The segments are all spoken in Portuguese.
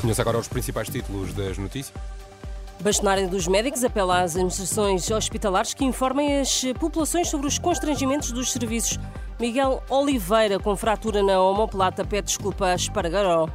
Conheça agora os principais títulos das notícias. Bastonário dos médicos apela às administrações hospitalares que informem as populações sobre os constrangimentos dos serviços. Miguel Oliveira, com fratura na omoplata, pede desculpa a Espargaró.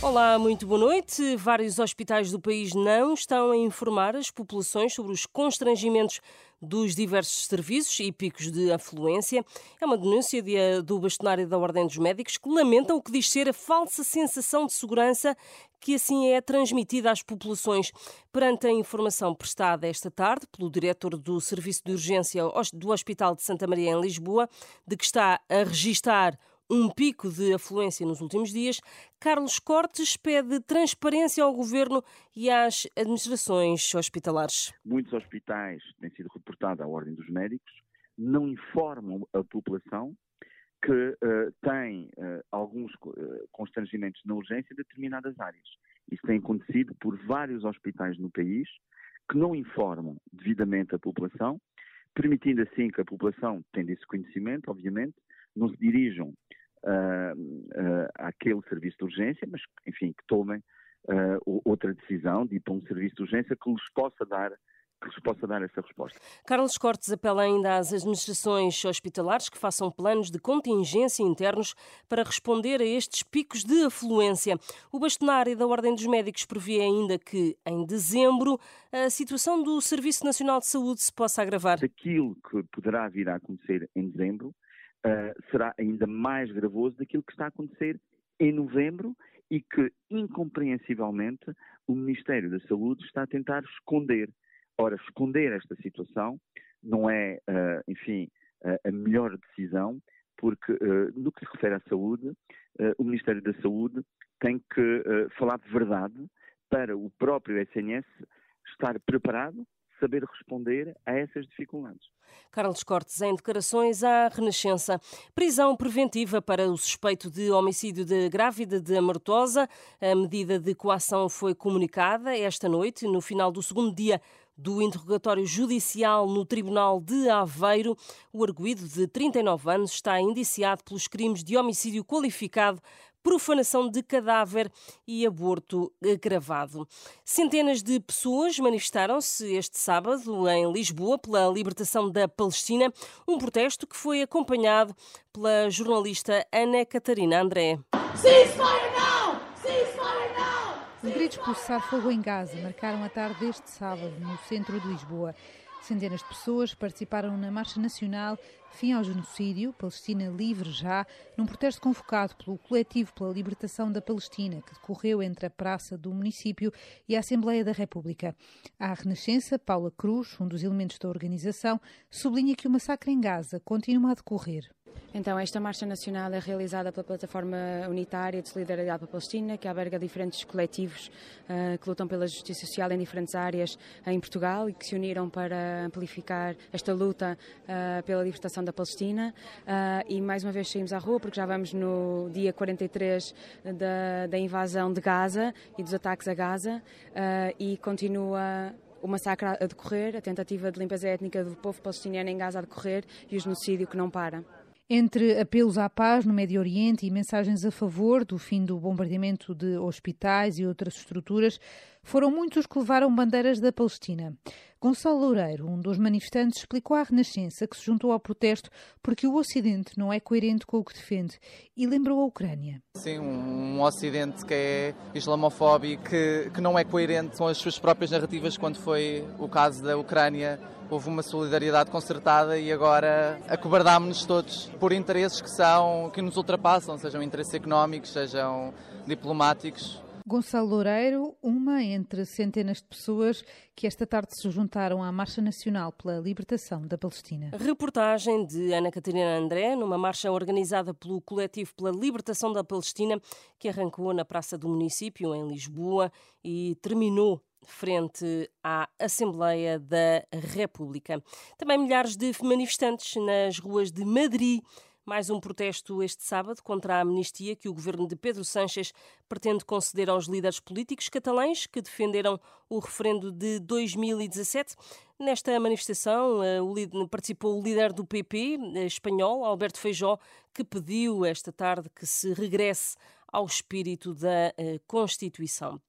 Olá, muito boa noite. Vários hospitais do país não estão a informar as populações sobre os constrangimentos dos diversos serviços e picos de afluência. É uma denúncia do bastonário da Ordem dos Médicos que lamentam o que diz ser a falsa sensação de segurança que assim é transmitida às populações. Perante a informação prestada esta tarde pelo diretor do Serviço de Urgência do Hospital de Santa Maria em Lisboa, de que está a registar um pico de afluência nos últimos dias, Carlos Cortes pede transparência ao governo e às administrações hospitalares. Muitos hospitais têm sido reportados à Ordem dos Médicos, não informam a população que uh, tem uh, alguns uh, constrangimentos na urgência em determinadas áreas. Isso tem acontecido por vários hospitais no país que não informam devidamente a população, permitindo assim que a população, tendo esse conhecimento, obviamente, não se dirijam uh, àquele serviço de urgência, mas, enfim, que tomem uh, outra decisão de ir para um serviço de urgência que lhes possa dar que lhes possa dar essa resposta. Carlos Cortes apela ainda às administrações hospitalares que façam planos de contingência internos para responder a estes picos de afluência. O bastonário da Ordem dos Médicos prevê ainda que, em dezembro, a situação do Serviço Nacional de Saúde se possa agravar. Aquilo que poderá vir a acontecer em dezembro uh, será ainda mais gravoso daquilo que está a acontecer em novembro e que, incompreensivelmente, o Ministério da Saúde está a tentar esconder. Ora, esconder esta situação não é, uh, enfim, uh, a melhor decisão, porque uh, no que se refere à saúde, o Ministério da Saúde tem que falar de verdade para o próprio SNS estar preparado saber responder a essas dificuldades. Carlos Cortes, em declarações à Renascença. Prisão preventiva para o suspeito de homicídio de grávida de Amartosa. A medida de coação foi comunicada esta noite, no final do segundo dia do interrogatório judicial no Tribunal de Aveiro. O arguído de 39 anos está indiciado pelos crimes de homicídio qualificado profanação de cadáver e aborto gravado. Centenas de pessoas manifestaram-se este sábado em Lisboa pela libertação da Palestina, um protesto que foi acompanhado pela jornalista Ana Catarina André. Ceasefire now! Ceasefire now! Os gritos por cessar fogo em Gaza marcaram a tarde deste sábado no centro de Lisboa. Centenas de pessoas participaram na Marcha Nacional Fim ao Genocídio, Palestina Livre Já, num protesto convocado pelo Coletivo pela Libertação da Palestina, que decorreu entre a Praça do Município e a Assembleia da República. À Renascença, Paula Cruz, um dos elementos da organização, sublinha que o massacre em Gaza continua a decorrer. Então, esta marcha nacional é realizada pela Plataforma Unitária de Solidariedade para a Palestina, que alberga diferentes coletivos uh, que lutam pela justiça social em diferentes áreas em Portugal e que se uniram para amplificar esta luta uh, pela libertação da Palestina. Uh, e mais uma vez saímos à rua, porque já vamos no dia 43 da, da invasão de Gaza e dos ataques a Gaza, e continua o massacre a decorrer, a tentativa de limpeza étnica do povo palestiniano em Gaza a decorrer e o genocídio que não para. Entre apelos à paz no Médio Oriente e mensagens a favor do fim do bombardeamento de hospitais e outras estruturas, foram muitos que levaram bandeiras da Palestina. Gonçalo Loureiro, um dos manifestantes, explicou à Renascença que se juntou ao protesto porque o Ocidente não é coerente com o que defende e lembrou a Ucrânia. Sim, um Ocidente que é islamofóbico, que, que não é coerente com as suas próprias narrativas, quando foi o caso da Ucrânia houve uma solidariedade concertada e agora acobardámos-nos todos por interesses que são que nos ultrapassam, sejam interesses económicos, sejam diplomáticos. Gonçalo Loureiro, uma entre centenas de pessoas que esta tarde se juntaram à Marcha Nacional pela Libertação da Palestina. Reportagem de Ana Catarina André, numa marcha organizada pelo Coletivo pela Libertação da Palestina, que arrancou na Praça do Município, em Lisboa, e terminou frente à Assembleia da República. Também milhares de manifestantes nas ruas de Madrid mais um protesto este sábado contra a amnistia que o governo de Pedro Sánchez pretende conceder aos líderes políticos catalães que defenderam o referendo de 2017. Nesta manifestação eh, participou o líder do PP eh, espanhol, Alberto Feijó, que pediu esta tarde que se regresse ao espírito da eh, Constituição.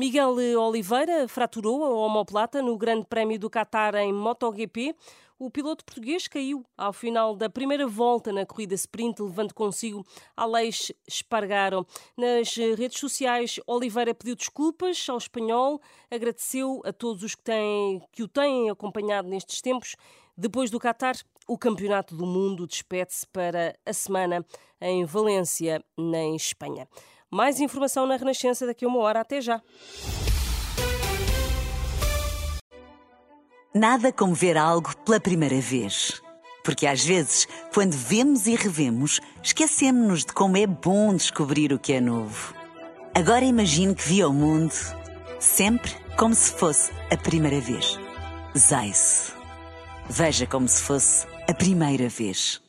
Miguel Oliveira fraturou a omoplata no Grande Prémio do Qatar em MotoGP. O piloto português caiu ao final da primeira volta na corrida sprint, levando consigo Aleix Espargaro. Nas redes sociais, Oliveira pediu desculpas ao espanhol, agradeceu a todos os que, têm, que o têm acompanhado nestes tempos. Depois do Qatar, o Campeonato do Mundo despede-se para a semana em Valência, na Espanha. Mais informação na Renascença daqui a uma hora. Até já. Nada como ver algo pela primeira vez. Porque às vezes, quando vemos e revemos, esquecemos-nos de como é bom descobrir o que é novo. Agora imagine que viu o mundo sempre como se fosse a primeira vez. Zais. Veja como se fosse a primeira vez.